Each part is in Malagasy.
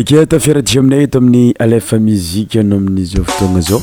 eke tafiaradisy aminay eto aminy alefa mizika nao amin'ny zovitoagna zao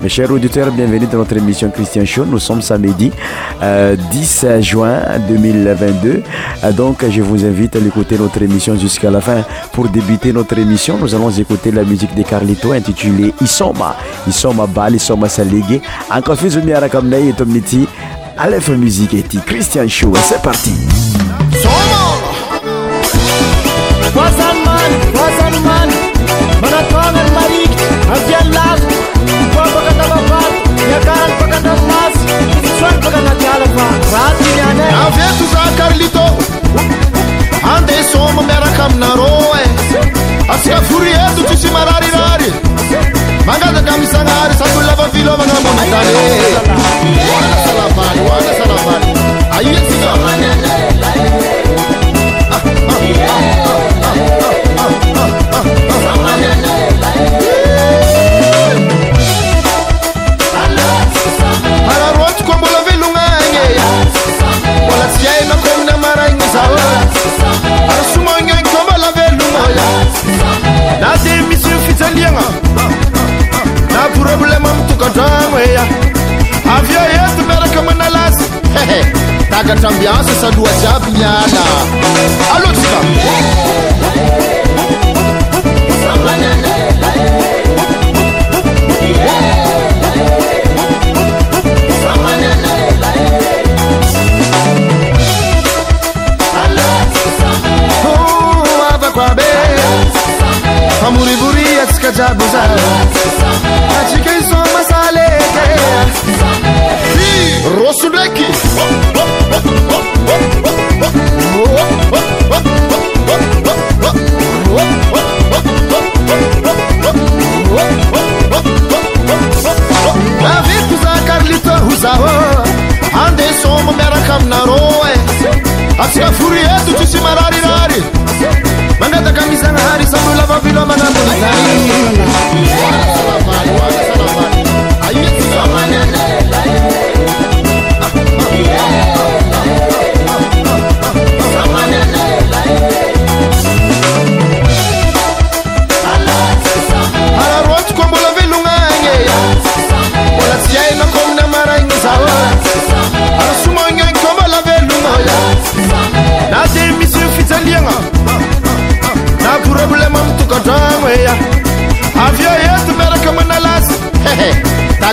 Mes chers auditeurs, bienvenue dans notre émission Christian Show. Nous sommes samedi 10 euh, juin 2022. Euh, donc, je vous invite à écouter notre émission jusqu'à la fin. Pour débuter notre émission, nous allons écouter la musique de Carlito intitulée Isoma. Isoma Bal, Isoma Salegue. Encore plus, Miarakamnei et Tomniti. Aleph Musique et Christian Show. C'est parti. Soma! aveto za karlito ande sôma miaraka aminarô e asakagoryeto tisymararyrarymangazaka mizagnaary sakolavavilovanazan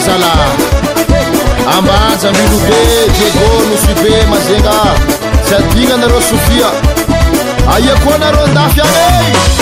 zala ambaja amgilobe diagonosibe mazegna zyadigna anareo sokia aia koa anareo dafy ane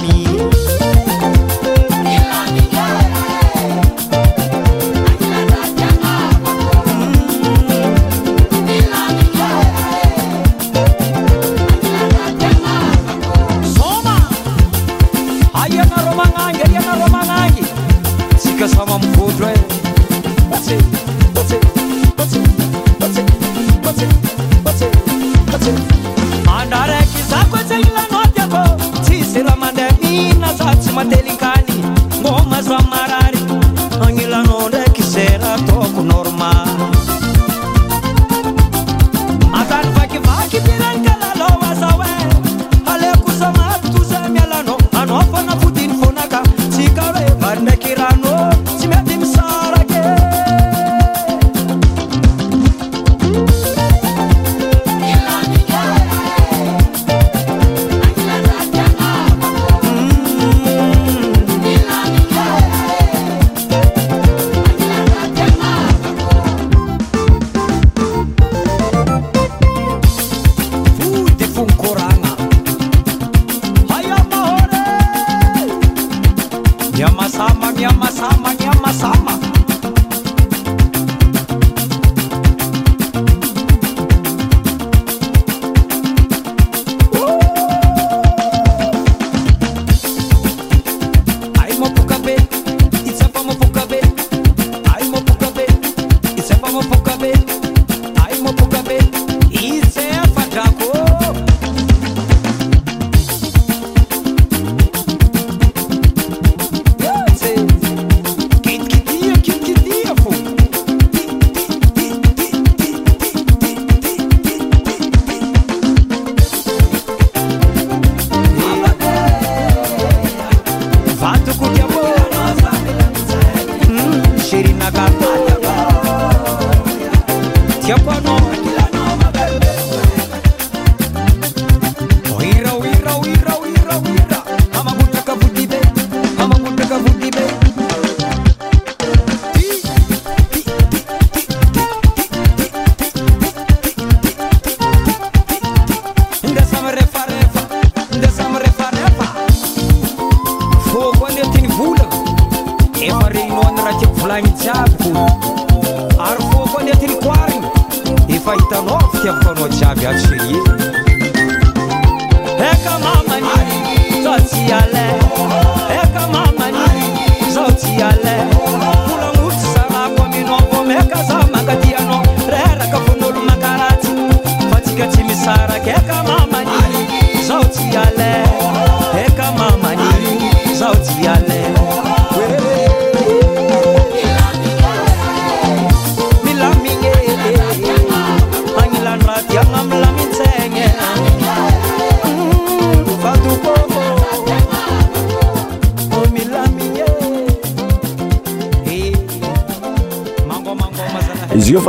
me. صسمتل 看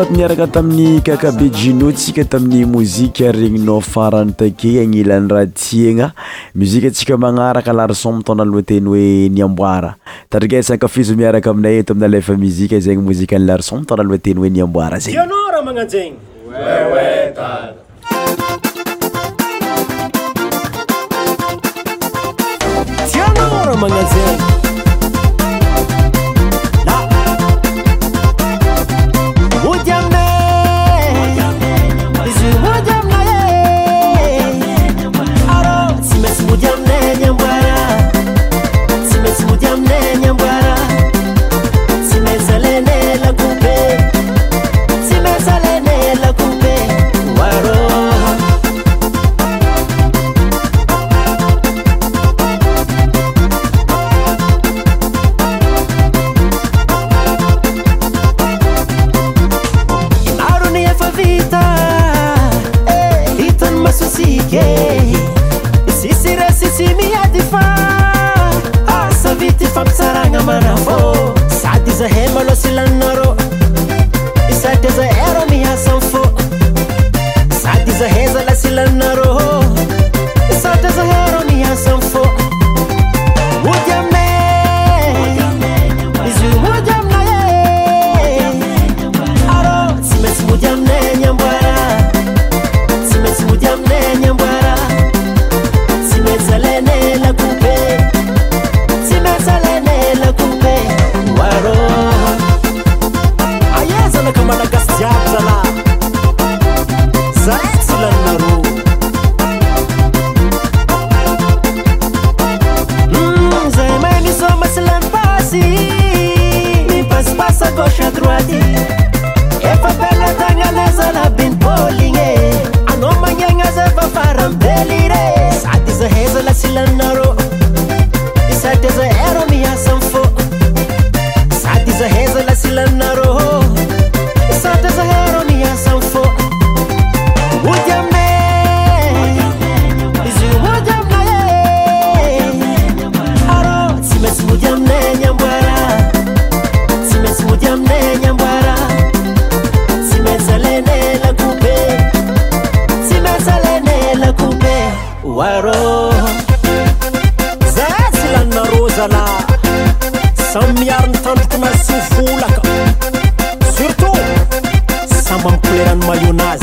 tniaraka tamin'ny kakabe jino tsika tamin'ny mozika regninao farany take agnilan'nydraha tiagna muzika tsika manaraka larson mitona aloha teny hoe niamboara tadrikasakafizo miaraka aminay eto aminy leefa muzika zegny mozika ny larson mitaona aloha teny hoe niamboara zeyrmaa toonasivolaca surtot samanpuera no maionasi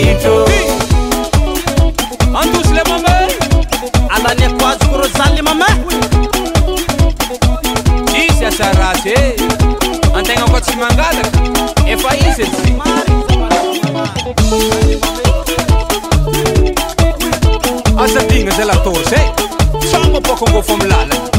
itro antosy le mama alaniakoazo koro zay le mama izy asa razy eh. antegna ka tsy mangalaka efa izyy e, asadigna za latao zay saba boka ngofa amilala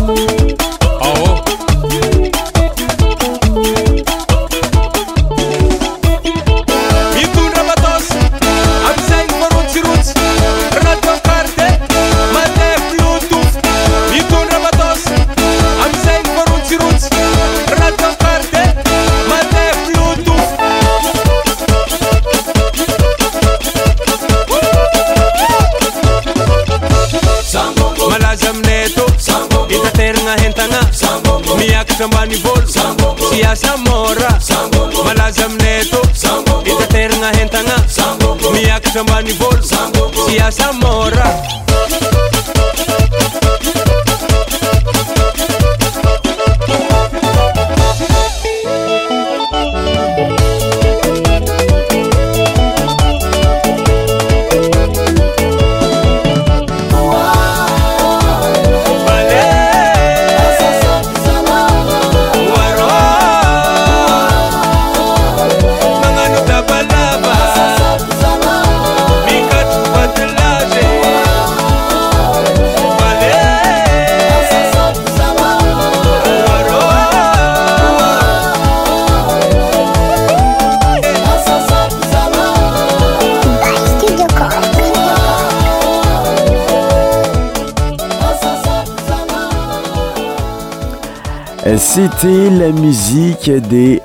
C'était la musique de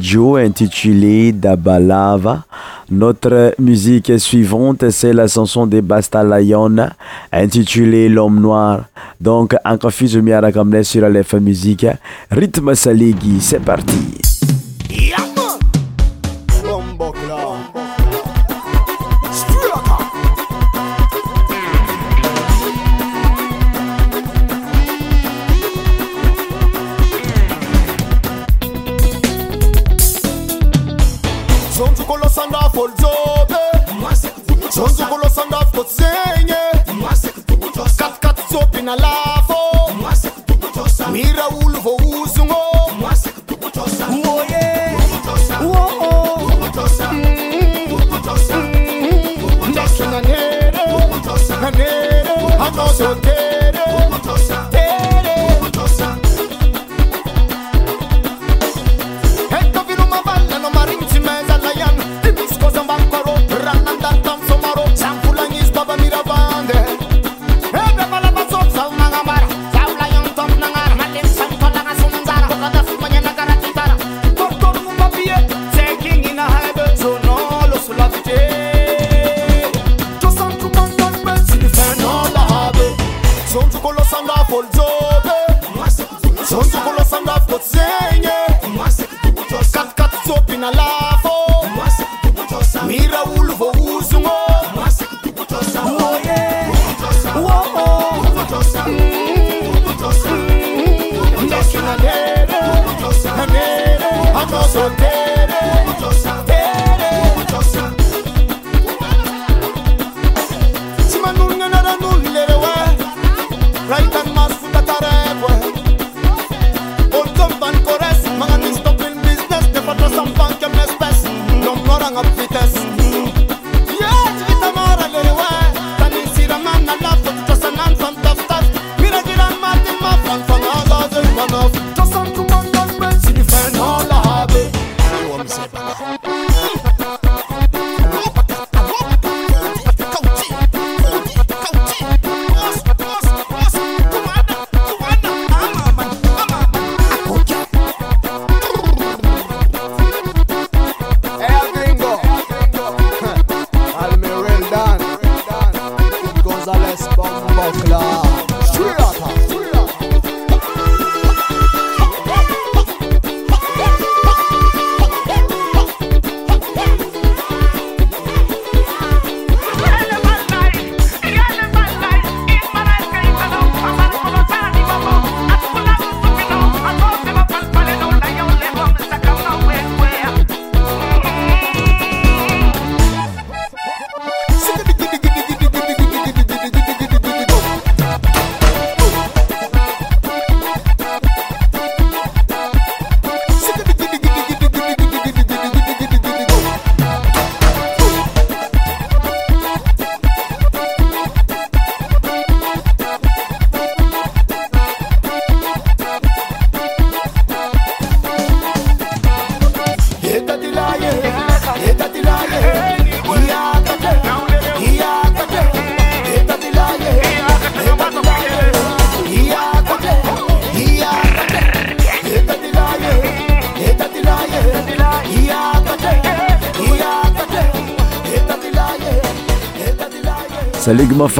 Joe intitulée Dabalava. Notre musique suivante, c'est la chanson de Bastalayon intitulée L'homme noir. Donc, encore la caméra sur l'EF Musique. Rythme Saligi. c'est parti. hold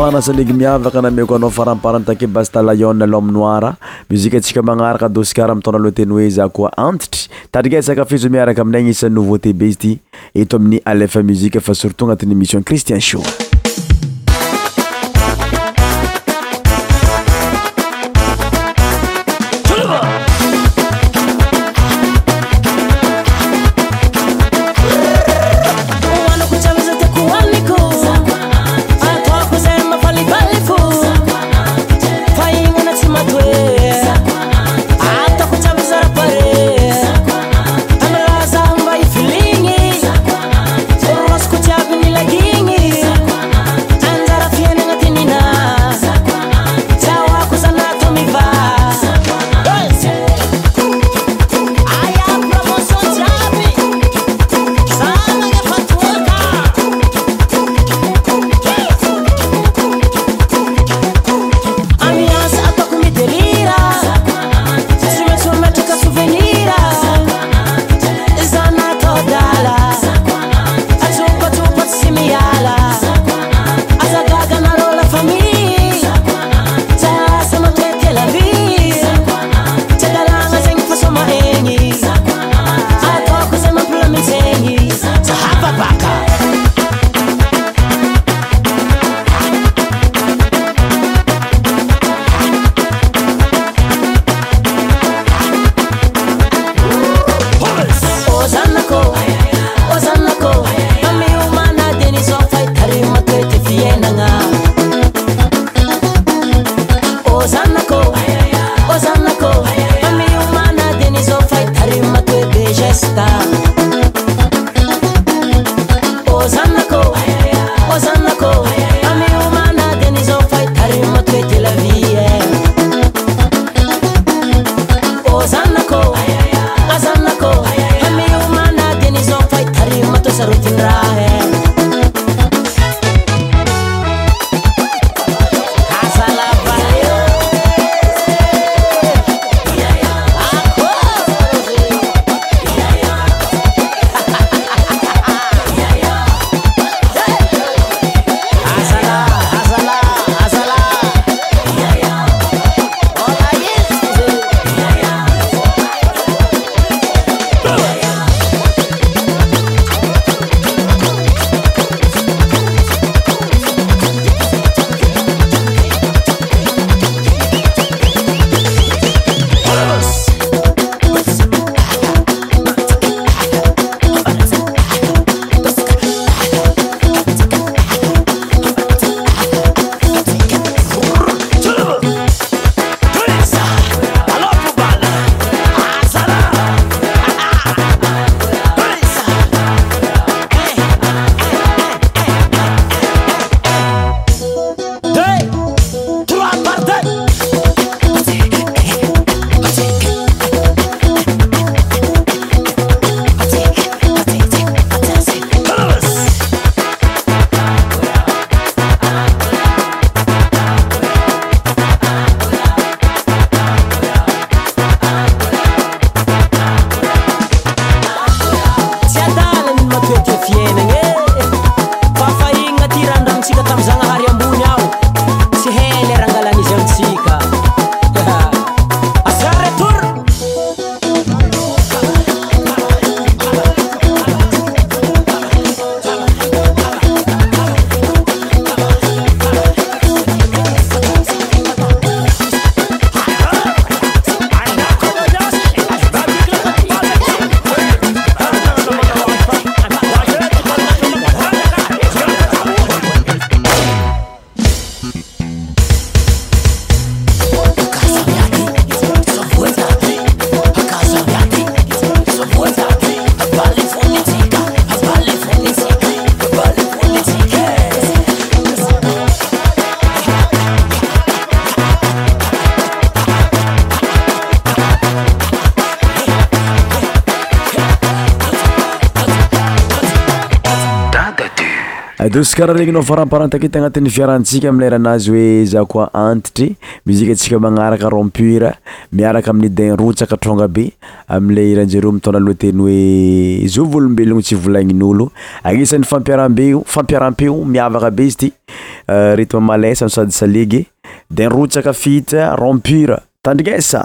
anasanlegy miavaka nameko anao faramparanytake bastalayon lome noire muzika antsika magnaraka dosicara amiy taona loha teny hoe za koa antitry tadrika isakafizy miaraka aminay gnisan'ny nouveauté be izy ity eto amin'ny alefa muzika fa surtout agnatin'ny émission christian show doskaraha regnynao faramparantakety agnatin'ny fiarantsika amle rahanazy oe za koa antitry mizia tsika manaraka rompur miaraka amin'y din rotsaka tronga be amle ranjereo mitondra alo teny oe zovlombelono tsyvolanin'olo anisan'ny fampiarahambe fampiaram-peo miavaka be izy ity euh, ritme males msady salege dinrots ka fita rompur tandrinesa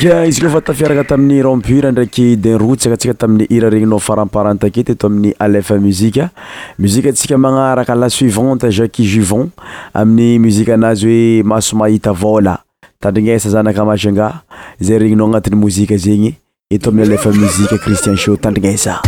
izy koafa tafiaraka tamin'ny rampur ndraiky denrot sakatsika tamin'ny ira regninao faramparantakety eto amin'ny alefa muzika muzika tsika magnaraka lasuivante jacqui juvon amin'ny muzika anazy hoe maso mahita vôla tandrignesa zanaka masenga zay regninao anatin'y mozika zegny eto amin'ny alefa muzika cristian sho tandrinesa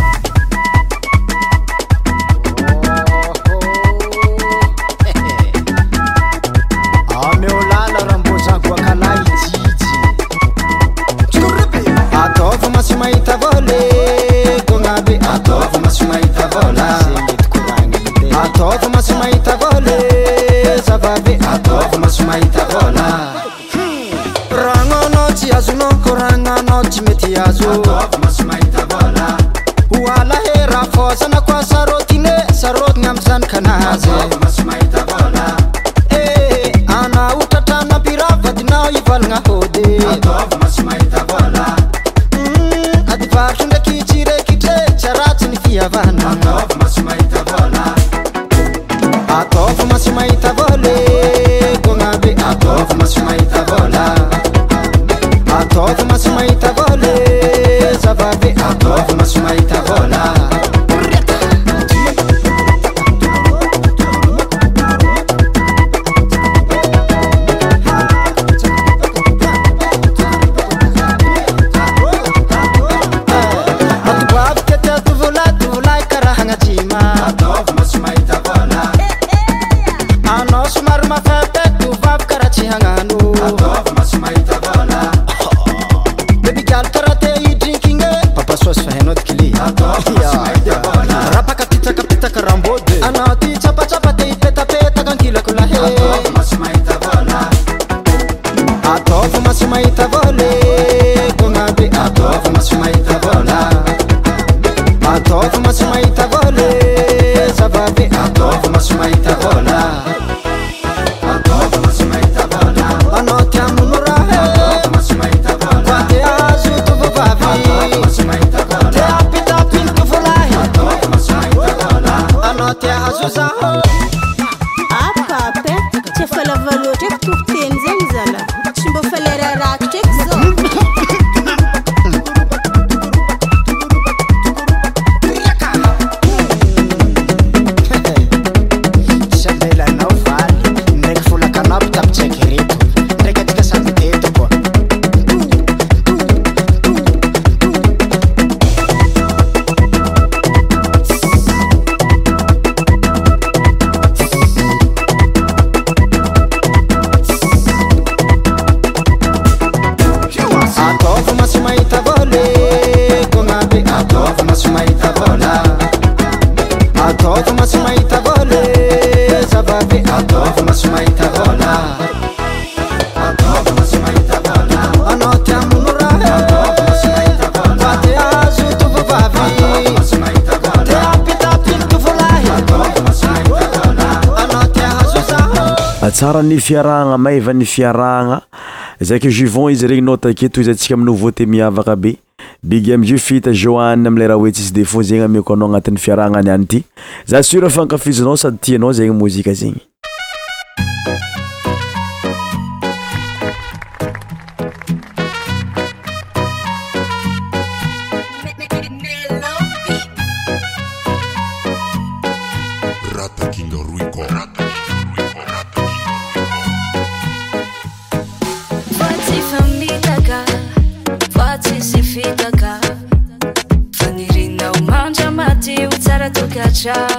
tsara ny fiarahagna maivany fiarahagna zake juvon izy regny nao taketoy izy antsika ami noveau temiavaka be bigy amidryo fita joanne amle raha oetssy de fo zegny amako anao agnatin'ny fiarahagna any any ity za sura fankafizinao sady tianao zagny mozika zegny já.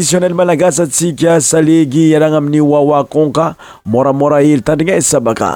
diionnele managasa siqia salegi yadanga mini wawa conka moramora el tanringa e sabaka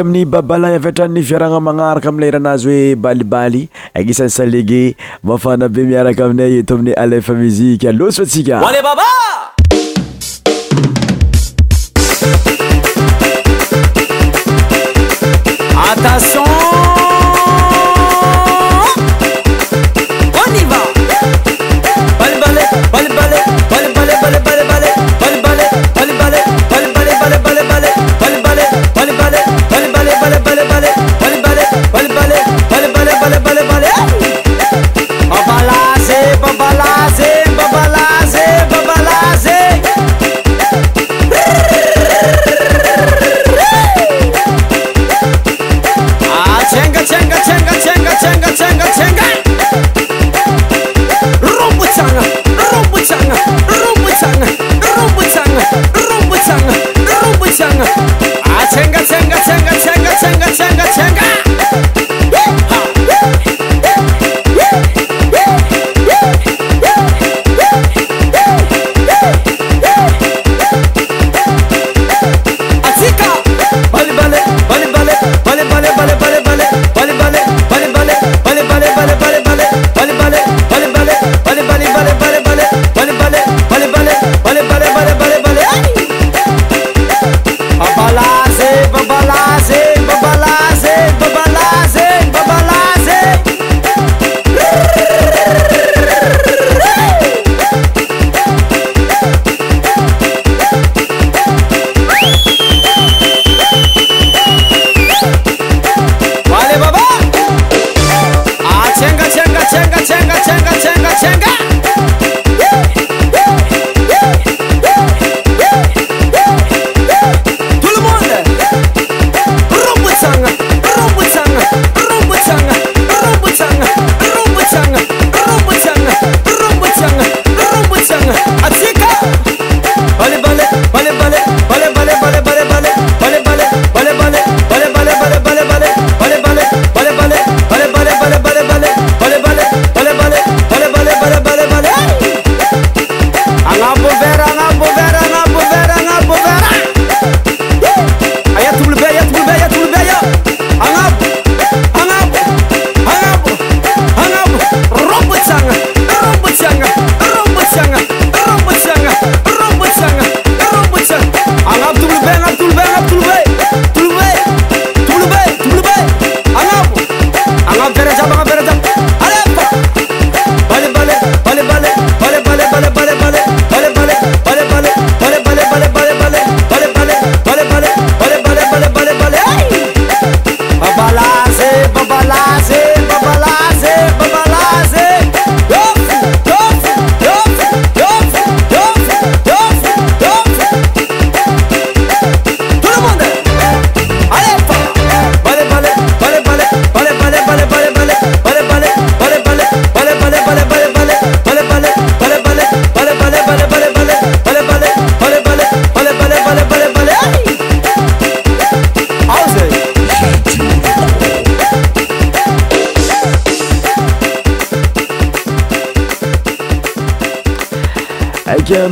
ami'ny babalay avyatrany viaragna magnaraka aminley rahanazy hoe balibaly agisany sa lege mafana be miaraka aminay eto amin'ny alefa mizike alosy fa ntsikalebaba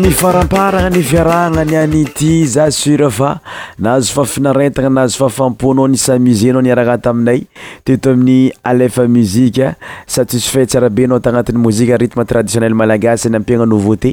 yfaramparana ni viarahagna ny anity za sura fa nahazo fa finarentagna nazo fafamponao ni samusenao niararata aminay teto amin'ny alefa muzika satisfait tsiarabeanao tagnatin'ny mozika rithme traditionnel malagasy ny ampiagna nouveauté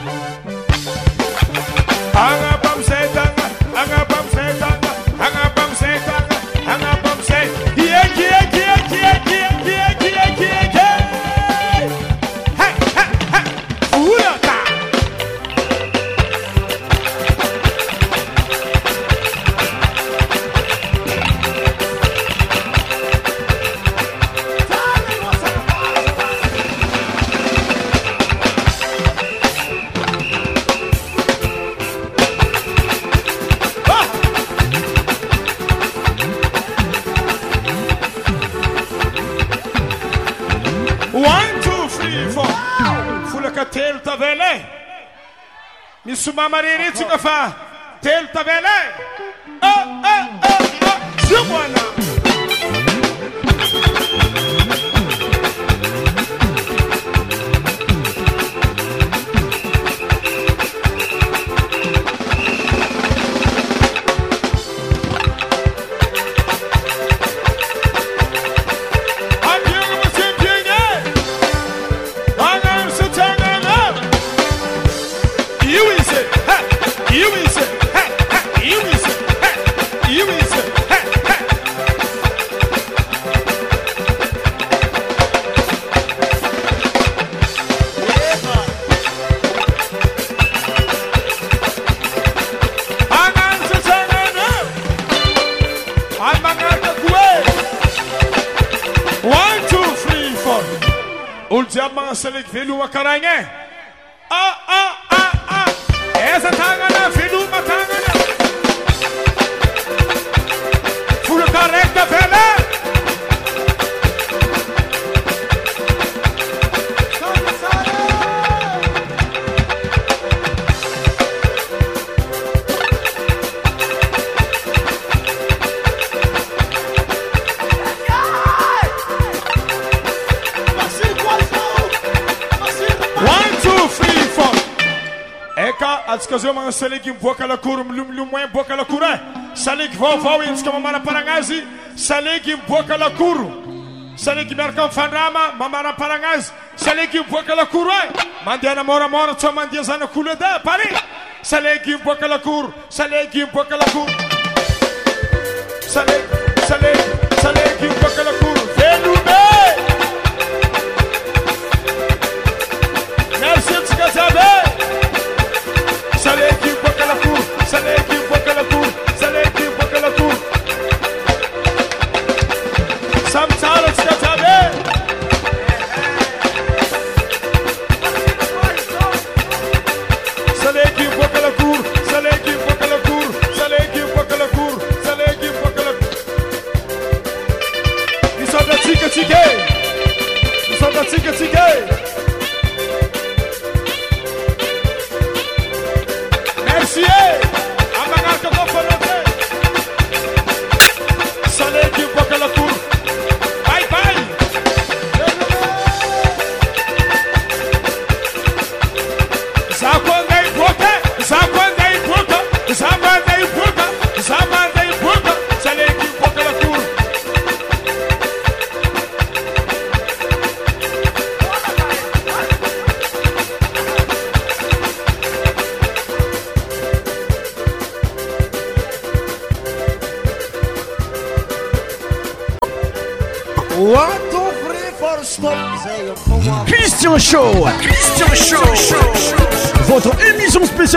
مريريسgف تيلتبيلا dança de o acarainé. aegy miboaka lakoro mmilomoin miboaka lakoro e eh. salegy vaovao entjaka mamara-paragna azy salegy miboaka lakoro salegy miaraka amifandrama mamaram-paragnaazy salegy miboaka lakoro e mandeha namôramôra ts mandiha zanakolo edy eh. pari salegy miboaka lakoro salegy miboaka lakoro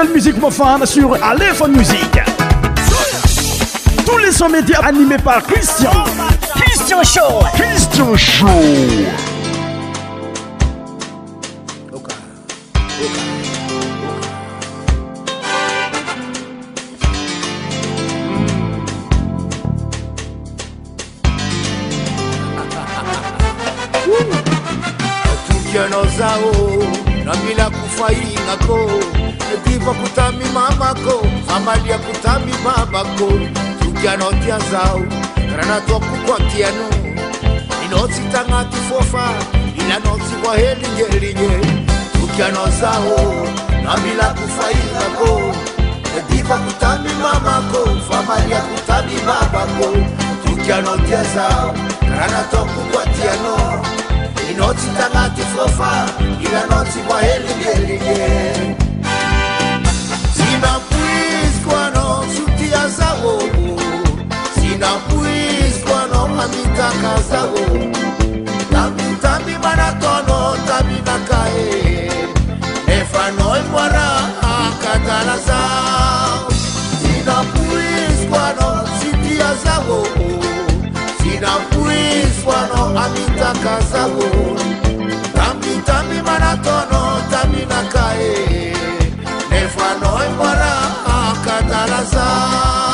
musique pour femmes sur Aléphone Musique. Tous les sons médias animés par Christian. Christian Show. Christian Show. initang'atifa ilanoiwa helingeiye tukanoza namilakufaia ediba kutami mamako famaakutaimabako tukyanokezau anakuat tgatia aaii nakwiswa nomanika kazago tambi baratono tambi nakae efanoi si akatalaza sinakwiswa no si zago sinakwiswa no amita kazago tambi tambi baratono tambi nakae efanoi mwara akatalaza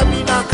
Camina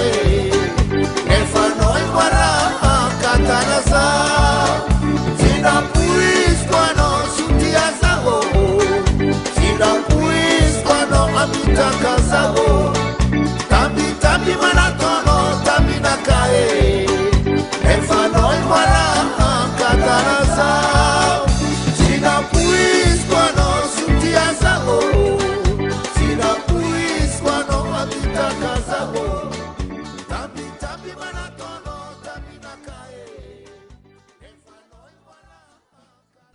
El Fano es Guaraja Cataraza Si no cuando su tía saló. Si no pues cuando a tu